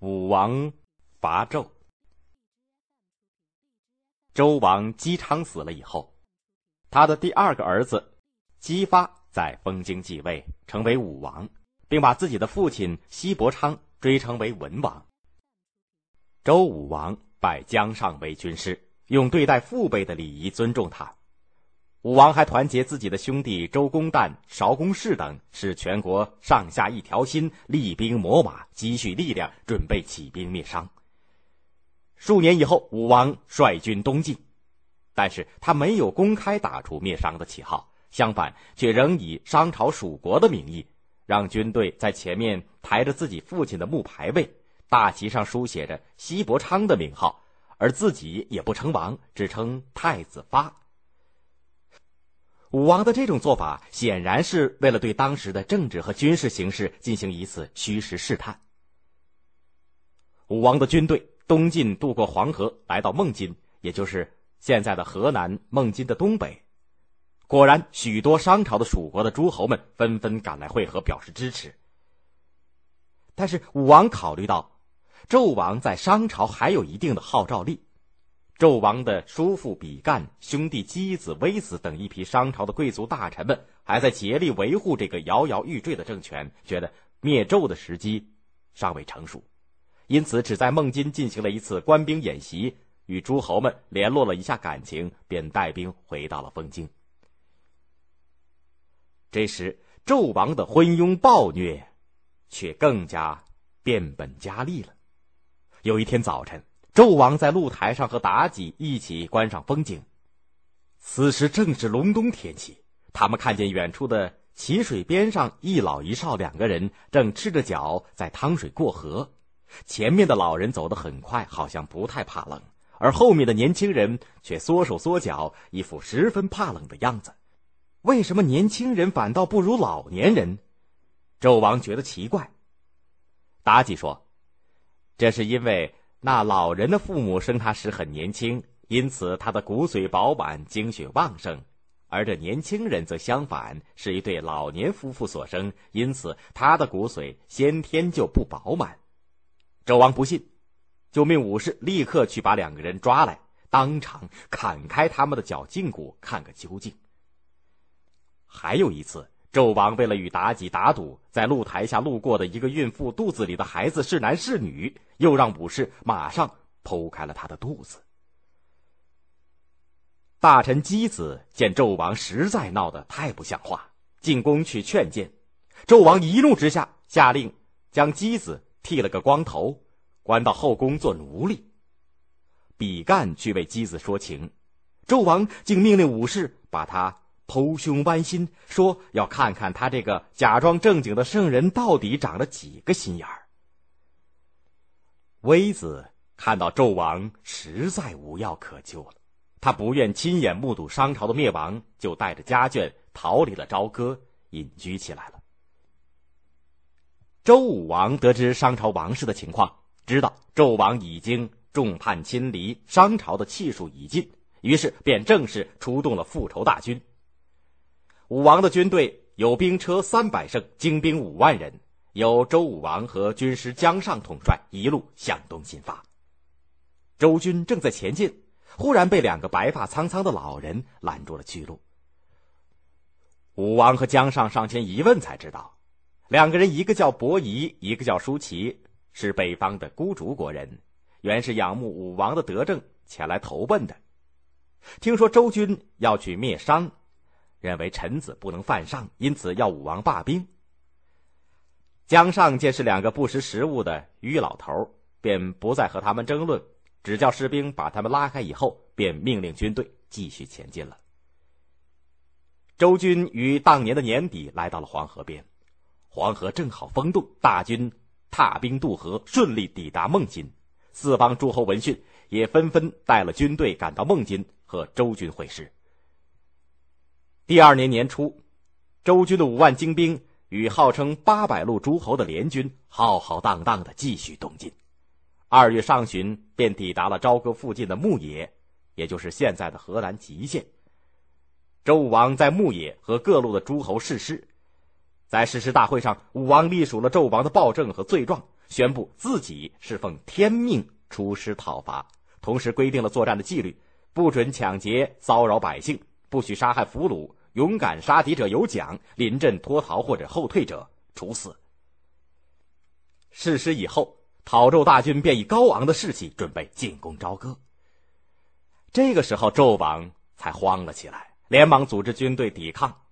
武王伐纣。周王姬昌死了以后，他的第二个儿子姬发在封京继位，成为武王，并把自己的父亲西伯昌追称为文王。周武王拜姜尚为军师，用对待父辈的礼仪尊重他。武王还团结自己的兄弟周公旦、韶公氏等，使全国上下一条心，厉兵秣马，积蓄力量，准备起兵灭商。数年以后，武王率军东进，但是他没有公开打出灭商的旗号，相反，却仍以商朝属国的名义，让军队在前面抬着自己父亲的木牌位，大旗上书写着西伯昌的名号，而自己也不称王，只称太子发。武王的这种做法显然是为了对当时的政治和军事形势进行一次虚实试探。武王的军队东进，渡过黄河，来到孟津，也就是现在的河南孟津的东北。果然，许多商朝的蜀国的诸侯们纷纷赶来会合，表示支持。但是，武王考虑到纣王在商朝还有一定的号召力。纣王的叔父比干、兄弟箕子、微子等一批商朝的贵族大臣们，还在竭力维护这个摇摇欲坠的政权，觉得灭纣的时机尚未成熟，因此只在孟津进行了一次官兵演习，与诸侯们联络了一下感情，便带兵回到了封京。这时，纣王的昏庸暴虐，却更加变本加厉了。有一天早晨。纣王在露台上和妲己一起观赏风景，此时正是隆冬天气。他们看见远处的淇水边上，一老一少两个人正赤着脚在趟水过河。前面的老人走得很快，好像不太怕冷，而后面的年轻人却缩手缩脚，一副十分怕冷的样子。为什么年轻人反倒不如老年人？纣王觉得奇怪。妲己说：“这是因为。”那老人的父母生他时很年轻，因此他的骨髓饱满、精血旺盛；而这年轻人则相反，是一对老年夫妇所生，因此他的骨髓先天就不饱满。纣王不信，就命武士立刻去把两个人抓来，当场砍开他们的脚胫骨，看个究竟。还有一次。纣王为了与妲己打赌，在露台下路过的一个孕妇肚子里的孩子是男是女，又让武士马上剖开了她的肚子。大臣箕子见纣王实在闹得太不像话，进宫去劝谏。纣王一怒之下，下令将箕子剃了个光头，关到后宫做奴隶。比干去为箕子说情，纣王竟命令武士把他。剖胸剜心，说要看看他这个假装正经的圣人到底长了几个心眼儿。微子看到纣王实在无药可救了，他不愿亲眼目睹商朝的灭亡，就带着家眷逃离了朝歌，隐居起来了。周武王得知商朝王室的情况，知道纣王已经众叛亲离，商朝的气数已尽，于是便正式出动了复仇大军。武王的军队有兵车三百乘，精兵五万人，由周武王和军师姜尚统帅，一路向东进发。周军正在前进，忽然被两个白发苍苍的老人拦住了去路。武王和姜尚上前一问，才知道，两个人一个叫伯夷，一个叫舒淇，是北方的孤竹国人，原是仰慕武王的德政前来投奔的。听说周军要去灭商。认为臣子不能犯上，因此要武王罢兵。姜尚见是两个不识时务的愚老头，便不再和他们争论，只叫士兵把他们拉开。以后，便命令军队继续前进了。周军于当年的年底来到了黄河边，黄河正好封冻，大军踏冰渡河，顺利抵达孟津。四方诸侯闻讯，也纷纷带了军队赶到孟津和周军会师。第二年年初，周军的五万精兵与号称八百路诸侯的联军浩浩荡荡的继续东进。二月上旬，便抵达了朝歌附近的牧野，也就是现在的河南吉县。周武王在牧野和各路的诸侯誓师，在誓师大会上，武王隶属了纣王的暴政和罪状，宣布自己是奉天命出师讨伐，同时规定了作战的纪律：不准抢劫、骚扰百姓，不许杀害俘虏，勇敢杀敌者有奖，临阵脱逃或者后退者处死。誓师以后，讨纣大军便以高昂的士气准备进攻朝歌。这个时候，纣王才慌了起来，连忙组织军队抵抗。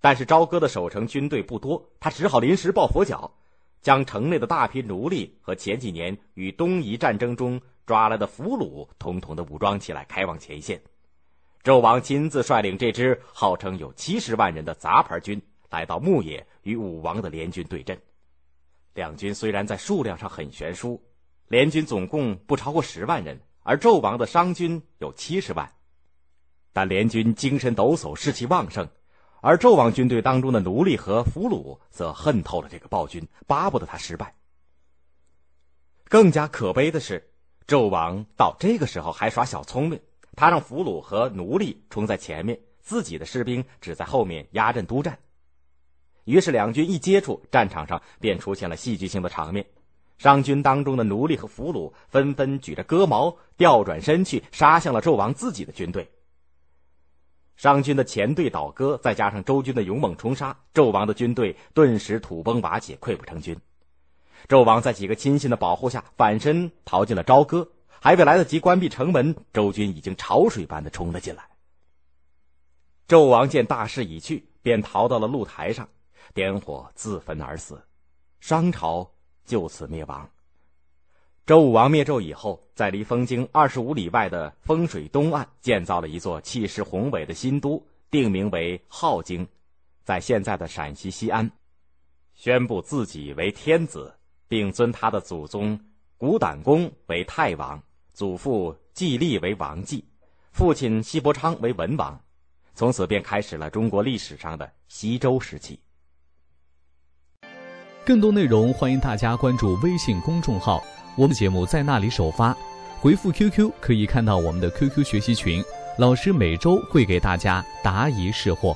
但是朝歌的守城军队不多，他只好临时抱佛脚，将城内的大批奴隶和前几年与东夷战争中抓来的俘虏统统的武装起来，开往前线。纣王亲自率领这支号称有七十万人的杂牌军，来到牧野与武王的联军对阵。两军虽然在数量上很悬殊，联军总共不超过十万人，而纣王的商军有七十万，但联军精神抖擞，士气旺盛。而纣王军队当中的奴隶和俘虏则恨透了这个暴君，巴不得他失败。更加可悲的是，纣王到这个时候还耍小聪明，他让俘虏和奴隶冲在前面，自己的士兵只在后面压阵督战。于是两军一接触，战场上便出现了戏剧性的场面：商军当中的奴隶和俘虏纷纷举着戈矛，调转身去杀向了纣王自己的军队。商军的前队倒戈，再加上周军的勇猛冲杀，纣王的军队顿时土崩瓦解，溃不成军。纣王在几个亲信的保护下，反身逃进了朝歌，还未来得及关闭城门，周军已经潮水般的冲了进来。纣王见大势已去，便逃到了露台上，点火自焚而死，商朝就此灭亡。周武王灭纣以后，在离丰京二十五里外的丰水东岸建造了一座气势宏伟的新都，定名为镐京，在现在的陕西西安，宣布自己为天子，并尊他的祖宗古胆公为太王，祖父季历为王季，父亲西伯昌为文王，从此便开始了中国历史上的西周时期。更多内容，欢迎大家关注微信公众号。我们节目在那里首发，回复 QQ 可以看到我们的 QQ 学习群，老师每周会给大家答疑释惑。